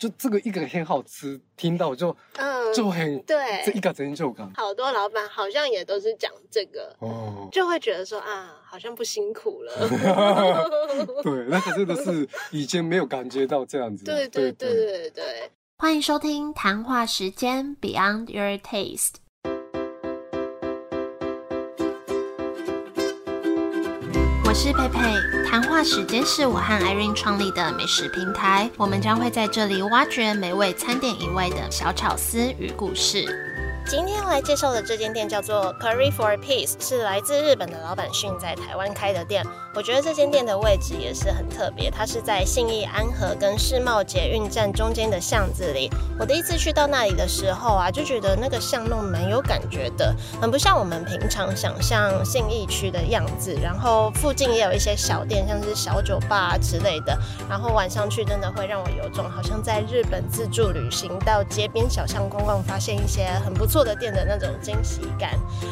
就这个一个很好吃，听到就嗯，就很对这一个成就感好多老板好像也都是讲这个，哦。就会觉得说啊，好像不辛苦了。对，那个真的是以前没有感觉到这样子。对对对对对，欢迎收听谈话时间 Beyond Your Taste。我是佩佩，谈话时间是我和 Irene 创立的美食平台，我们将会在这里挖掘美味餐点以外的小巧思与故事。今天要来介绍的这间店叫做 Curry for Peace，是来自日本的老板训在台湾开的店。我觉得这间店的位置也是很特别，它是在信义安和跟世贸捷运站中间的巷子里。我第一次去到那里的时候啊，就觉得那个巷弄蛮有感觉的，很不像我们平常想象信义区的样子。然后附近也有一些小店，像是小酒吧之类的。然后晚上去真的会让我有种好像在日本自助旅行，到街边小巷逛逛，发现一些很不错。的店的那种惊喜感，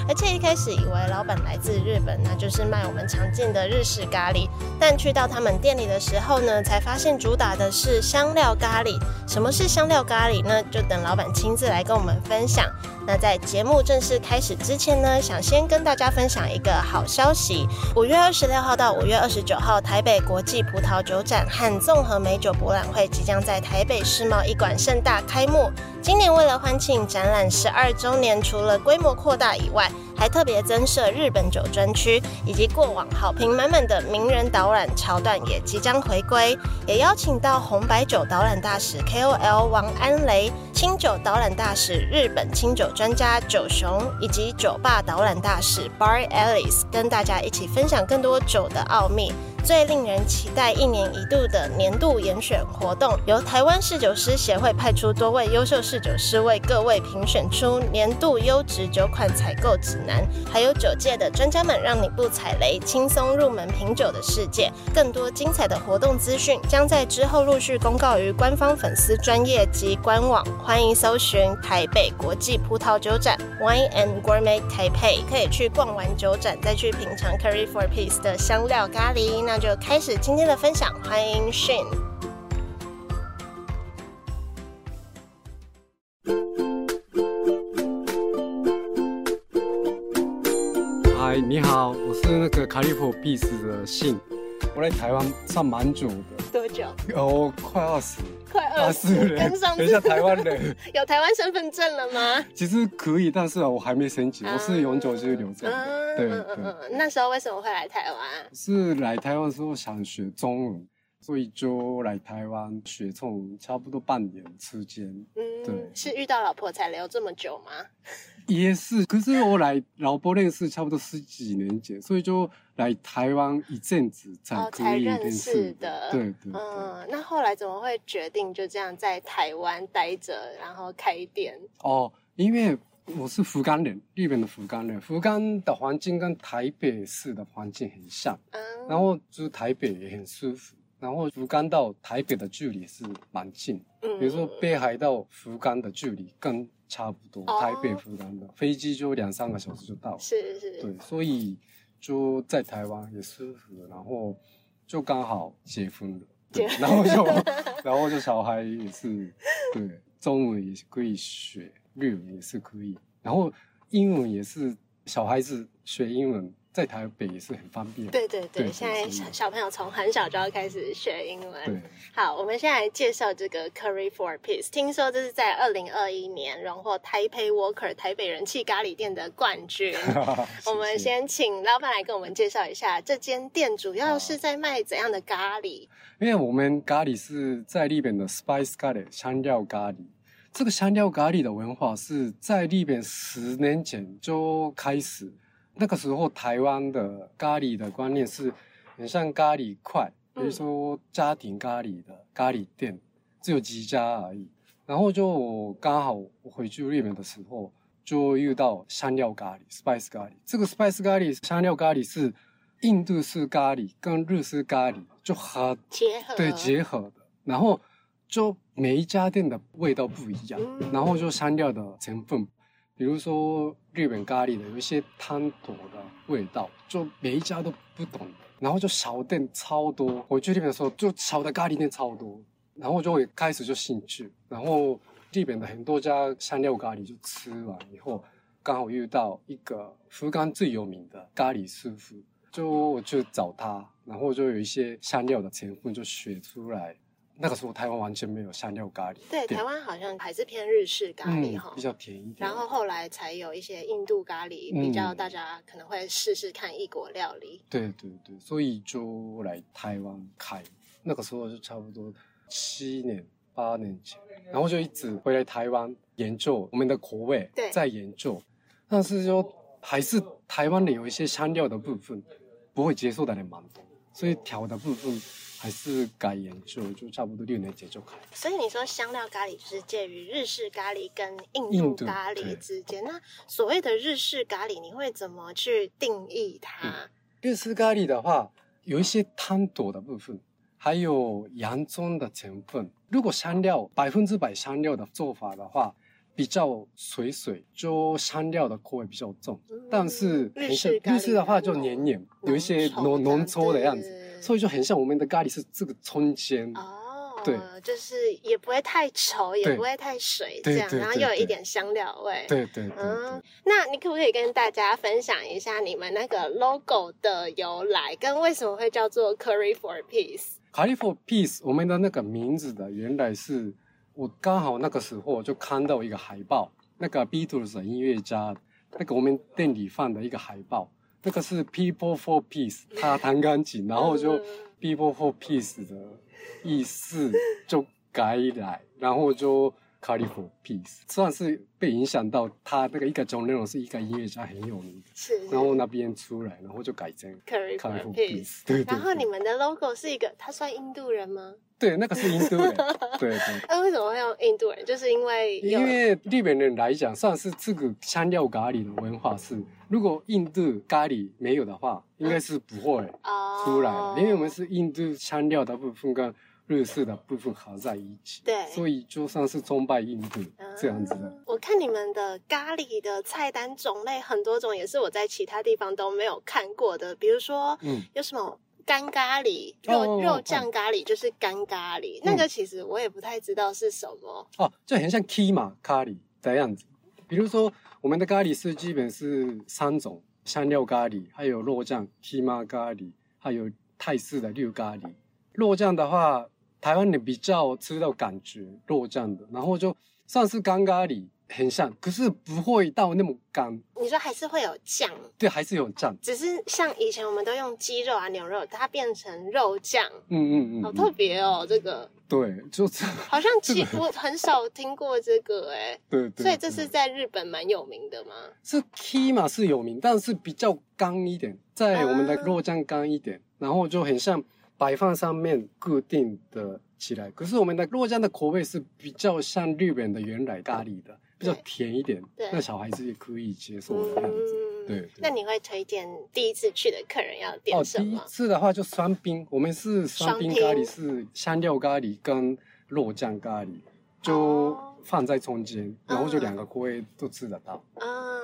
而且一开始以为老板来自日本，那就是卖我们常见的日式咖喱。但去到他们店里的时候呢，才发现主打的是香料咖喱。什么是香料咖喱呢？就等老板亲自来跟我们分享。那在节目正式开始之前呢，想先跟大家分享一个好消息：五月二十六号到五月二十九号，台北国际葡萄酒展和综合美酒博览会即将在台北世贸一馆盛大开幕。今年为了欢庆展览十二周年，除了规模扩大以外，还特别增设日本酒专区，以及过往好评满满的名人导览桥段也即将回归，也邀请到红白酒导览大使 KOL 王安雷、清酒导览大使日本清酒专家九雄，以及酒吧导览大使 Bar Alice，跟大家一起分享更多酒的奥秘。最令人期待一年一度的年度严选活动，由台湾侍酒师协会派出多位优秀侍酒师为各位评选出年度优质酒款采购指南，还有酒界的专家们让你不踩雷，轻松入门品酒的世界。更多精彩的活动资讯将在之后陆续公告于官方粉丝专业及官网，欢迎搜寻台北国际葡萄酒展 Wine and Gourmet Taipei，可以去逛完酒展再去品尝 Curry for Peace 的香料咖喱。那就开始今天的分享，欢迎 Shin。嗨，你好，我是那个卡利普必斯的信，我在台湾上蛮久的，多久？有快二十，快二十，人，跟上等一下台湾人，有台湾身份证了吗？其实可以，但是啊，我还没申请，我是永久居留证的，对对。那时候为什么会来台湾？是来台湾的时候想学中文。所以就来台湾学从，差不多半年时间。嗯，对，是遇到老婆才留这么久吗？也是，可是我来老婆认识差不多十几年前，所以就来台湾一阵子才可以认识的。对对。嗯，那后来怎么会决定就这样在台湾待着，然后开店？哦，因为我是福冈人，日本的福冈人，福冈的环境跟台北市的环境很像，嗯，然后就是台北也很舒服。然后福冈到台北的距离是蛮近，嗯，比如说北海到福冈的距离更差不多，台北福冈的飞机就两三个小时就到了，是是，对，所以就在台湾也舒服，然后就刚好结婚了，对，然后就然后就小孩也是，对，中文也是可以学，日文也是可以，然后英文也是小孩子学英文。在台北也是很方便。对对对，现在小小朋友从很小就要开始学英文。对，好，我们现在来介绍这个 Curry for Peace。听说这是在二零二一年荣获台北 Walker 台北人气咖喱店的冠军。我们先请老板来跟我们介绍一下这间店主要是在卖怎样的咖喱。因为我们咖喱是在日本的 Spice 咖喱香料咖喱。这个香料咖喱的文化是在日本十年前就开始。那个时候，台湾的咖喱的观念是很像咖喱块，比如说家庭咖喱的咖喱店只有几家而已。然后就刚好我回去日本的时候，就遇到香料咖喱 （spice 咖喱）。这个 spice 咖喱香料咖喱是印度式咖喱跟日式咖喱就很结合，对结合的。然后就每一家店的味道不一样，然后就香料的成分。比如说日本咖喱的有一些汤头的味道，就每一家都不同。然后就小店超多，我去日本的时候就小的咖喱店超多。然后我就会开始就兴趣，然后日本的很多家香料咖喱就吃完以后，刚好遇到一个福冈最有名的咖喱师傅，就我去找他，然后就有一些香料的成分就学出来。那个时候台湾完全没有香料咖喱，对，台湾好像还是偏日式咖喱哈、嗯，比较甜一点。然后后来才有一些印度咖喱，比较嗯大家可能会试试看异国料理。对对对，所以就来台湾开。那个时候就差不多七年八年前，然后就一直回来台湾研究我们的口味对，在研究。但是说还是台湾的有一些香料的部分不会接受的人蛮多，所以调的部分还是改研究，就差不多六年级就开。所以你说香料咖喱就是介于日式咖喱跟印印度度咖喱之间。那所谓的日式咖喱，你会怎么去定义它？日式咖喱的话，有一些汤头的部分，还有洋葱的成分。如果香料百分之百香料的做法的话，比较水水，就香料的口味比较重。嗯但是日很像式咖喱日式的话就黏黏，有一些浓浓稠的样子，所以就很像我们的咖喱是这个中间。哦，对，就是也不会太稠，也不会太水，对这样，然后又有一点香料味。对对对嗯，，那你可不可以跟大家分享一下你们那个 logo 的由来，跟为什么会叫做 Curry for Peace？Curry for Peace，我们的那个名字的原来是我刚好那个时候就看到一个海报，那个 Beatles 的音乐家，那个我们店里放的一个海报，那个是 People for Peace，他弹钢琴，然后就嗯 People for Peace 的意思就改来，然后就 c a l i for Peace，算是被影响到他那个一个 John Lennon 是一个音乐家很有名的，是，然后那边出来，然后就改成 c a l i for for Peace。Peace，对对然后你们的 logo 是一个，他算印度人吗？对，那个是印度人，对对。那为什么会用印度人？就是因为因为日本人来讲，算是这个香料咖喱的文化是，如果印度咖喱没有的话，应该是不会哦出来的，因为我们是印度香料的部分跟日式的部分合在一起，对所以就算是崇拜印度这样子的。啊我看你们的咖喱的菜单种类很多种，也是我在其他地方都没有看过的。比如说，嗯，有什么干咖喱、肉、哦肉酱咖喱，就是干咖喱。那个其实我也不太知道是什么。哦，就很像 kima 咖喱的样子。比如说，我们的咖喱是基本是三种：香料咖喱，还有肉酱 kima 咖喱，还有泰式的绿咖喱。肉酱的话，台湾人比较吃到感觉肉酱的，然后就算是干咖喱，很像，可是不会到那么干，你说还是会有酱，对，还是有酱。只是像以前我们都用鸡肉啊、牛肉，它变成肉酱，嗯嗯嗯，好特别哦。这个对，就是 好像其这个我很少听过这个哎、对对。所以这是在日本蛮有名的吗？是 Kima 是有名，但是比较干一点，在我们的啊肉酱干一点，然后就很像摆放上面固定的起来。可是我们的肉酱的口味是比较像日本的原来咖喱的，比较甜一点对，那小孩子也可以接受的样子。对对那你会推荐第一次去的客人要点哦，第一什么？次的话就双冰，我们是双冰咖喱，是香料咖喱跟肉酱咖喱，就哦放在中间，然后就两个口味都吃得到。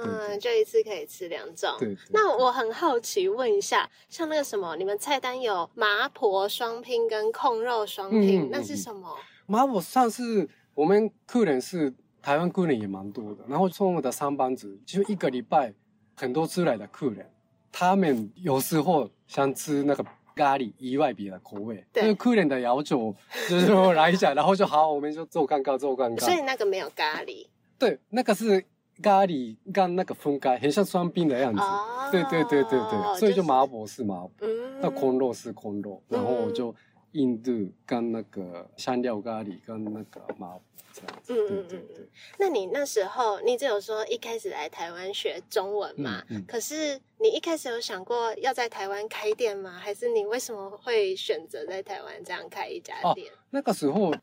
嗯，就一次可以吃两种。对对那我很好奇，问一下，像那个什么，你们菜单有麻婆双拼跟控肉双拼，那是什么？麻婆上次我们客人是台湾客人也蛮多的，然后从我的上班族，就一个礼拜很多出来的客人，他们有时候想吃那个咖喱以外别的口味，对就是客人的要求，就是说来一下，然后就好，我们就做看看做看所以。那个没有咖喱对，那个是咖喱跟那个分开，很像双冰的样子。哦对对对对对，所以就就是麻婆是麻婆。嗯，那空肉是空肉，然后我就印度跟那个香料咖喱跟那个麻婆这样子，嗯对嗯嗯对对，那你那时候，你只有说一开始来台湾学中文嘛？可是你一开始有想过要在台湾开店吗？还是你为什么会选择在台湾这样开一家哦店？那个时候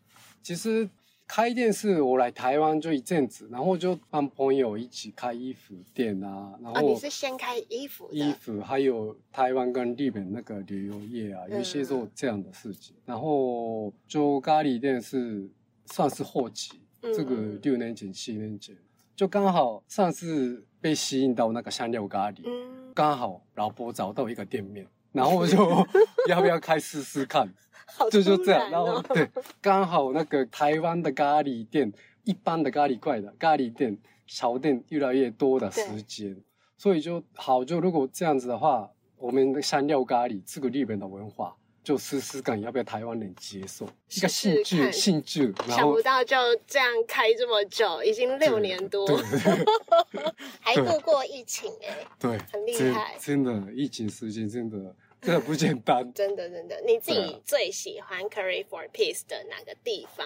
其实开店是我来台湾就一阵子，然后就帮朋友一起开衣服店啊，然哦，你是先开衣服的，衣服还有台湾跟日本那个旅游业啊，有一些做这样的事情，然后就咖喱店是算是后期，嗯这个六年前七年前就刚好上次被吸引到那个香料咖喱。嗯，刚好老婆找到一个店面，然后我就 要不要开试试看，好就就这样，然然后哦对，刚好那个台湾的咖喱店，一般的咖喱怪的咖喱店、小店越来越多的时间，所以就好，就如果这样子的话，我们的香料咖喱这个日本的文化，就试试看要不要台湾人接受，一个兴趣兴趣，想不到就这样开这么久，已经六年多，对。还度过疫情哎、对，很厉害。真的，疫情时间真的真的不简单。真的真的。你自己最喜欢 Curry for Peace 的哪个地方？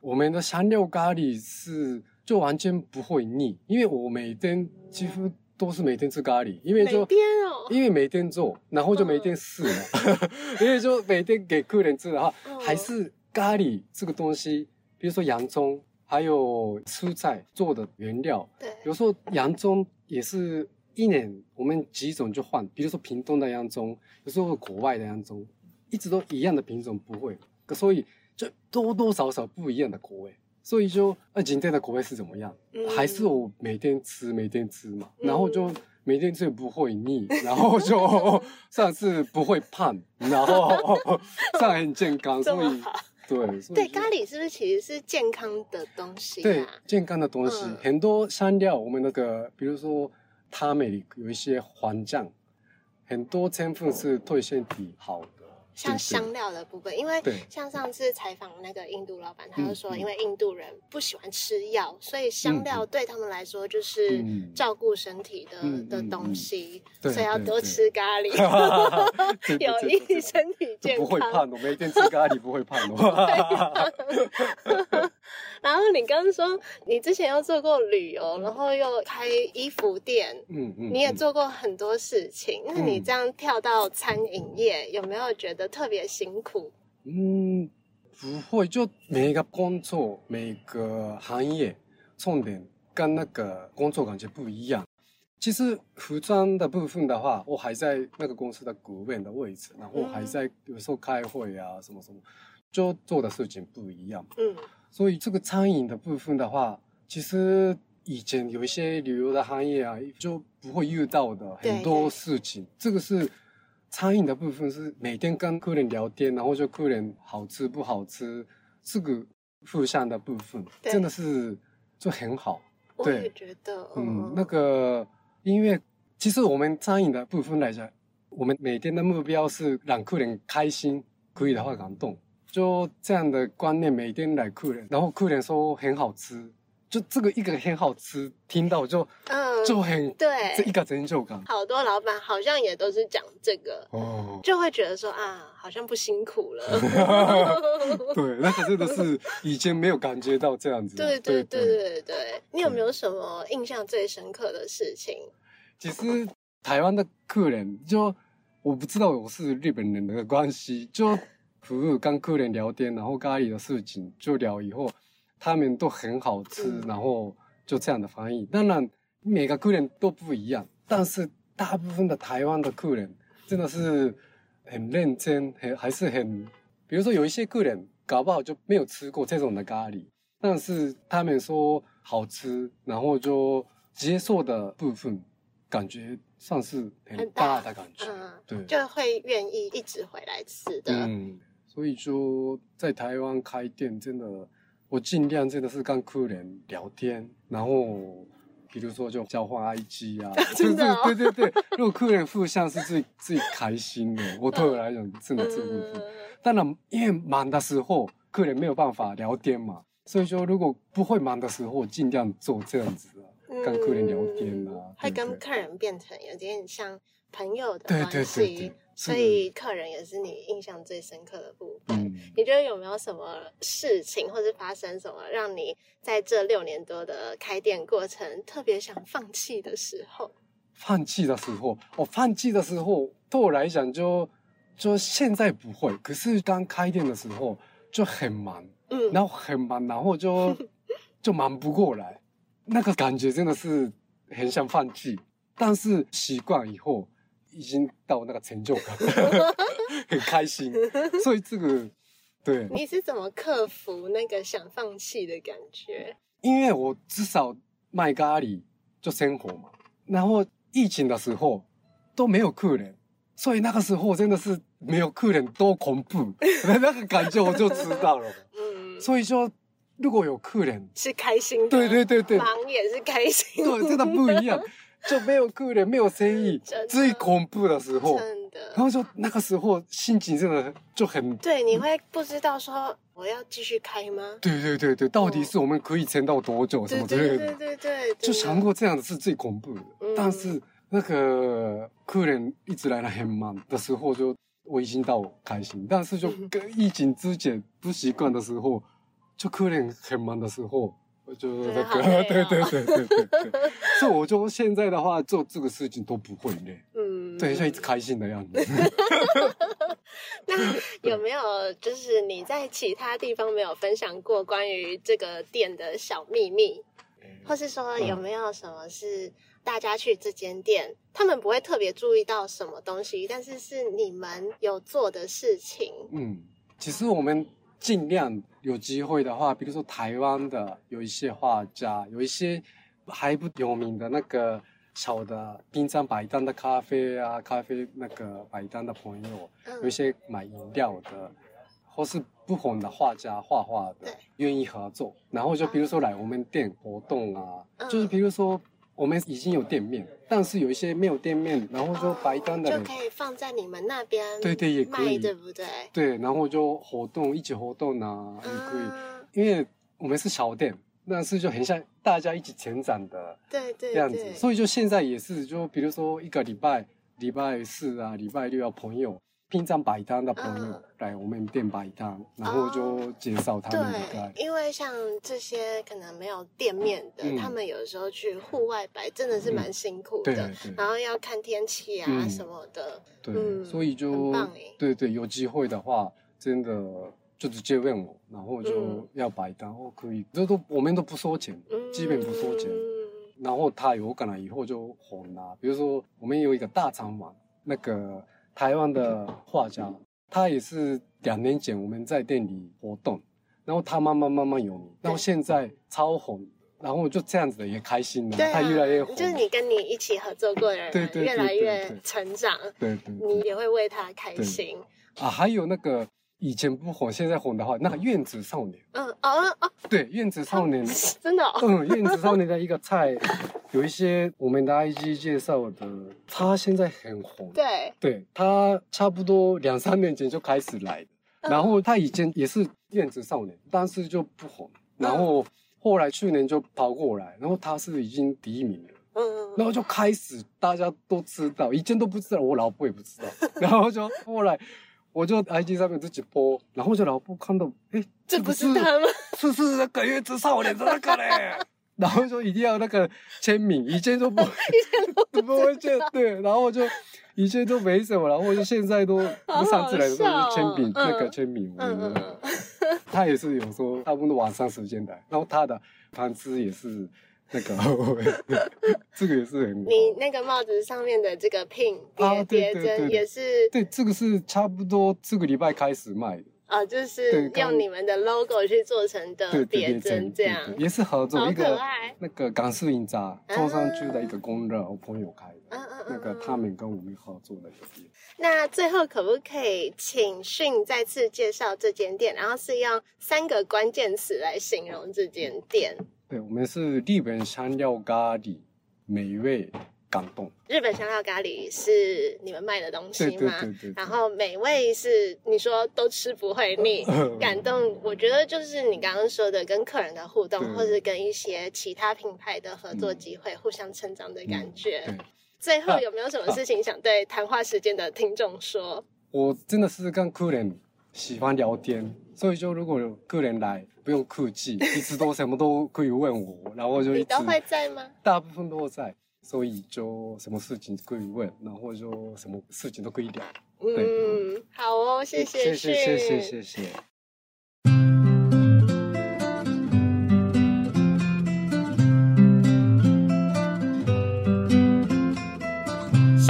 我们的香料咖喱是就完全不会腻，因为我每天几乎都是每天吃咖喱，因为就每天哦因为每天做，然后就每天试嘛，因为就每天给客人吃的话，嗯还是咖喱这个东西，比如说洋葱，还有蔬菜做的原料，对，有时候洋葱也是一年我们几种就换，比如说屏东的洋葱，有时候国外的洋葱，一直都一样的品种不会，所以就多多少少不一样的口味。所以就那今天的口味是怎么样？嗯还是我每天吃每天吃嘛，嗯然后就每天吃不会腻，然后就上次不会胖，然后上很健康，这所以。对，对，咖喱是不是其实是健康的东西对啊？健康的东西、嗯很多香料，我们那个比如说他们有一些环境，很多成分是对身体好，像香料的部分，因为像上次采访那个印度老板，他就说，因为印度人不喜欢吃药，所以香料对他们来说就是嗯。照顾身体的、嗯的东西，对所以要多吃咖喱，有益身体健康不会康。胖的，每天吃咖喱不会胖的。然后你刚刚说你之前又做过旅游，然后又开衣服店，嗯嗯，你也嗯。做过很多事情，那你嗯。这样跳到餐饮业，有没有觉得特别辛苦？嗯，不会，就每一个工作、每个行业重点跟那个工作感觉不一样。其实服装的部分的话，我还在那个公司的顾问的位置，然后还在有时候开会啊什么什么，就做的事情不一样。嗯所以这个餐饮的部分的话，其实以前有一些旅游的行业啊，就不会遇到的很多事情。这个是餐饮的部分，是每天跟客人聊天，然后就客人好吃不好吃，这个互相的部分真的是就很好。我也，觉得，嗯，那个因为其实我们餐饮的部分来讲，我们每天的目标是让客人开心，可以的话感动。就这样的观念，每天来客人，然后客人说很好吃，就这个一个很好吃，听到就嗯，就很对这一个成就感好多老板好像也都是讲这个，哦。就会觉得说啊，好像不辛苦了。对，那个真的是以前没有感觉到这样子。对对对对。对对，你有没有什么印象最深刻的事情？其实台湾的客人就我不知道我是日本人的关系，就服务跟客人聊天，然后咖喱的事情就聊以后，他们都很好吃，嗯然后就这样的翻译。当然每个客人都不一样，但是大部分的台湾的客人真的是很认真，很还是很，比如说有一些客人搞不好就没有吃过这种的咖喱，但是他们说好吃，然后就接受的部分，感觉算是很很大大的感觉。嗯，对，就会愿意一直回来吃的。嗯，所以说在台湾开店，真的我尽量真的是跟客人聊天，然后比如说就交换 IG 啊，真的对对对，如果客人互相是最最开心的，我对我来讲真的这部分。嗯，当然，因为忙的时候客人没有办法聊天嘛，所以说如果不会忙的时候，我尽量做这样子啊，跟客人聊天啊嗯，会跟客人变成有点像朋友的对对对关系对，所以客人也是你印象最深刻的部分。嗯。你觉得有没有什么事情，或是发生什么，让你在这六年多的开店过程特别想放弃的时候？放弃的时候，我放弃的时候，对我来讲就就现在不会，可是刚开店的时候就很忙，嗯，然后很忙，然后就 就忙不过来，那个感觉真的是很想放弃，但是习惯以后已经到那个成就感，很开心，所以这个对，你是怎么克服那个想放弃的感觉？因为我至少卖咖喱就生活嘛，然后疫情的时候都没有客人，所以那个时候真的是没有客人多恐怖，那个感觉我就知道了。嗯，所以说，如果有客人，是开心的，对对对对，忙也是开心，对，真的不一样，就没有客人，没有生意，最恐怖的时候，真的。然后就那个时候心情真的就很，对，你会不知道说我要继续开吗？对对对对，到底是我们可以撑到多久什么之类的，对对对对，就真的想过这样子是最恐怖的。嗯但是那个客人一直来的很忙的时候，就我已经到开心，但是就嗯 跟疫情之前不习惯的时候，就客人很忙的时候。我就那个，对对对对对对对，所以我就现在的话做这个事情都不会累，嗯，对，像一直开心的样子。那有没有就是你在其他地方没有分享过关于这个店的小秘密，或是说有没有什么是大家去这间店，他们不会特别注意到什么东西，但是是你们有做的事情？嗯，其实我们尽量有机会的话，比如说台湾的有一些画家，有一些还不有名的那个小的冰山摆摊的咖啡啊，咖啡那个摆摊的朋友，有一嗯，些买饮料的，或是不红的画家画画的，愿意合作。然后就比如说来我们店活动啊，嗯。就是比如说我们已经有店面，但是有一些没有店面，然后就白单的人。就可以放在你们那边对对也可，以对不对？对，然后就活动，一起活动啊，也可以。嗯，因为我们是小店，但是就很像大家一起成长的对对样子，对，所以就现在也是，就比如说一个礼拜，礼拜四啊，礼拜六要朋友，平常摆摊的朋友、嗯来我们店摆摊，然后就介绍他们对来，，因为像这些可能没有店面的，嗯他们有时候去户外摆真的是蛮辛苦对的，对然后要看天气啊嗯什么的。对，嗯所以就对对，有机会的话，真的就直接问我，然后就嗯要摆摊，哦可以，这都我们都不收钱，嗯基本不收钱。然后他有可能以后就红了。比如说，我们有一个大肠王，那个台湾的画家，他也是两年前我们在店里活动，然后他慢慢慢慢有名，然后现在超红，然后就这样子的也开心了，对啊，他越来越红，就是你跟你一起合作过的人，对对对越来对越对成长，对对对。你也会为他开心。啊，还有那个以前不红，现在红的话，那个院子少年，嗯啊啊，对，院子少年。真的哦，嗯，院子少年的一个菜，有一些我们的 IG 介绍的，他现在很红。对，对他差不多两三年前就开始来的，嗯。然后他以前也是院子少年，但是就不红，然后后来去年就跑过来，然后他是已经第一名了，嗯，然后就开始大家都知道，以前都不知道，我老婆也不知道，然后就后来我就 IG 上面自己播，然后就老婆看到，哎，这不不是是他吗？是是那个院子少年的那个嘞。然后就一定要那个签名，以前都不，都不会签，对，然后就以前都没什么，然后就现在都好好上次来的时候签名，哦那个嗯签名，嗯嗯他也是有说他们的晚上时间来，然后他的盘子也是那个，这个也是很你那个帽子上面的这个 pin 啊叠叠针也是对，这个是差不多这个礼拜开始卖的，啊，就是用你们的 logo 去做成的对对别针，这对样对，也是合作好一个。那个港式印扎中山区的一个公热，我朋友开的。嗯嗯那个嗯他们跟我们合作的一个店，那最后可不可以请迅再次介绍这间店，然后是用三个关键词来形容这间店？对我们是日本香料咖喱，美味感动。日本香料咖喱是你们卖的东西对对吗？对对。然后美味是你说都吃不会腻，感动我觉得就是你刚刚说的跟客人的互动，或是跟一些其他品牌的合作机会，互相成长的感觉。对，最后有没有什么事情想对谈话时间的听众说？我真的是跟客人喜欢聊天，所以就如果有客人来，不用客气，一直都什么都可以问我，然后就一直你都会在吗？大部分都在，所以就什么事情可以问，然后就什么事情都可以聊。嗯，好哦，谢谢谢谢谢谢谢谢。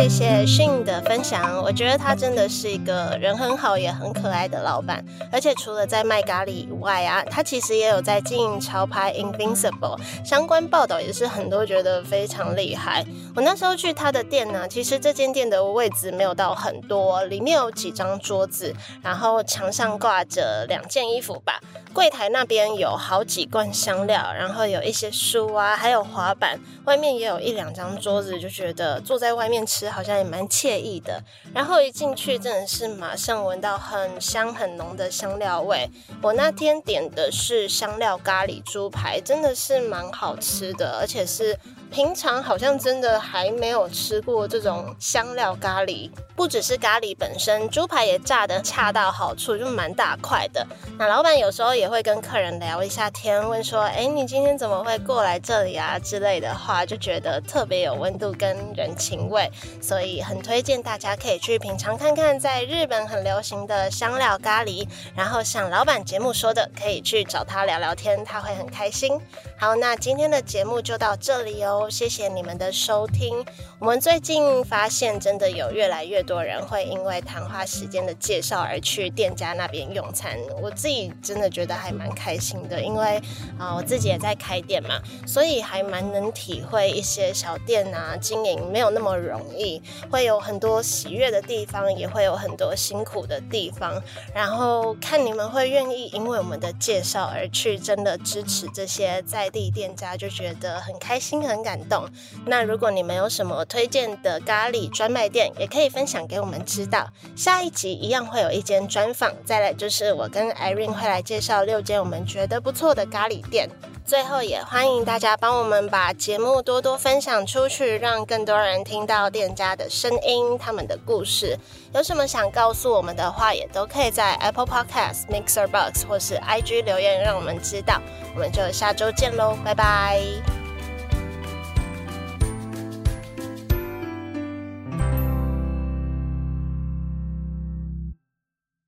谢谢 Shin 的分享，我觉得他真的是一个人很好也很可爱的老板，而且除了在卖咖喱以外啊，他其实也有在经营潮牌 Invincible，相关报道也是很多觉得非常厉害。我那时候去他的店呢，其实这间店的位置没有到很多，里面有几张桌子，然后墙上挂着两件衣服吧，柜台那边有好几罐香料，然后有一些书啊，还有滑板，外面也有一两张桌子，就觉得坐在外面吃。好像也蛮惬意的，然后一进去真的是马上闻到很香很浓的香料味。我那天点的是香料咖喱猪排，真的是蛮好吃的，而且是。平常好像真的还没有吃过这种香料咖喱，不只是咖喱本身，猪排也炸得恰到好处，就蛮大块的。那老板有时候也会跟客人聊一下天，问说：“哎，你今天怎么会过来这里啊？”之类的话，就觉得特别有温度跟人情味，所以很推荐大家可以去品尝看看，在日本很流行的香料咖喱。然后像老板节目说的，可以去找他聊聊天，他会很开心。好，那今天的节目就到这里哦。谢谢你们的收听。我们最近发现，真的有越来越多人会因为谈话时间的介绍而去店家那边用餐。我自己真的觉得还蛮开心的，因为啊，我自己也在开店嘛，所以还蛮能体会一些小店啊经营没有那么容易，会有很多喜悦的地方，也会有很多辛苦的地方。然后看你们会愿意因为我们的介绍而去真的支持这些在地店家，就觉得很开心、很感感动。那如果你们有什么推荐的咖喱专卖店，也可以分享给我们知道。下一集一样会有一间专访，再来就是我跟 Irene 会来介绍六间我们觉得不错的咖喱店。最后也欢迎大家帮我们把节目多多分享出去，让更多人听到店家的声音、他们的故事。有什么想告诉我们的话，也都可以在 Apple Podcast、Mixer Box 或是 IG 留言，让我们知道。我们就下周见喽，拜拜。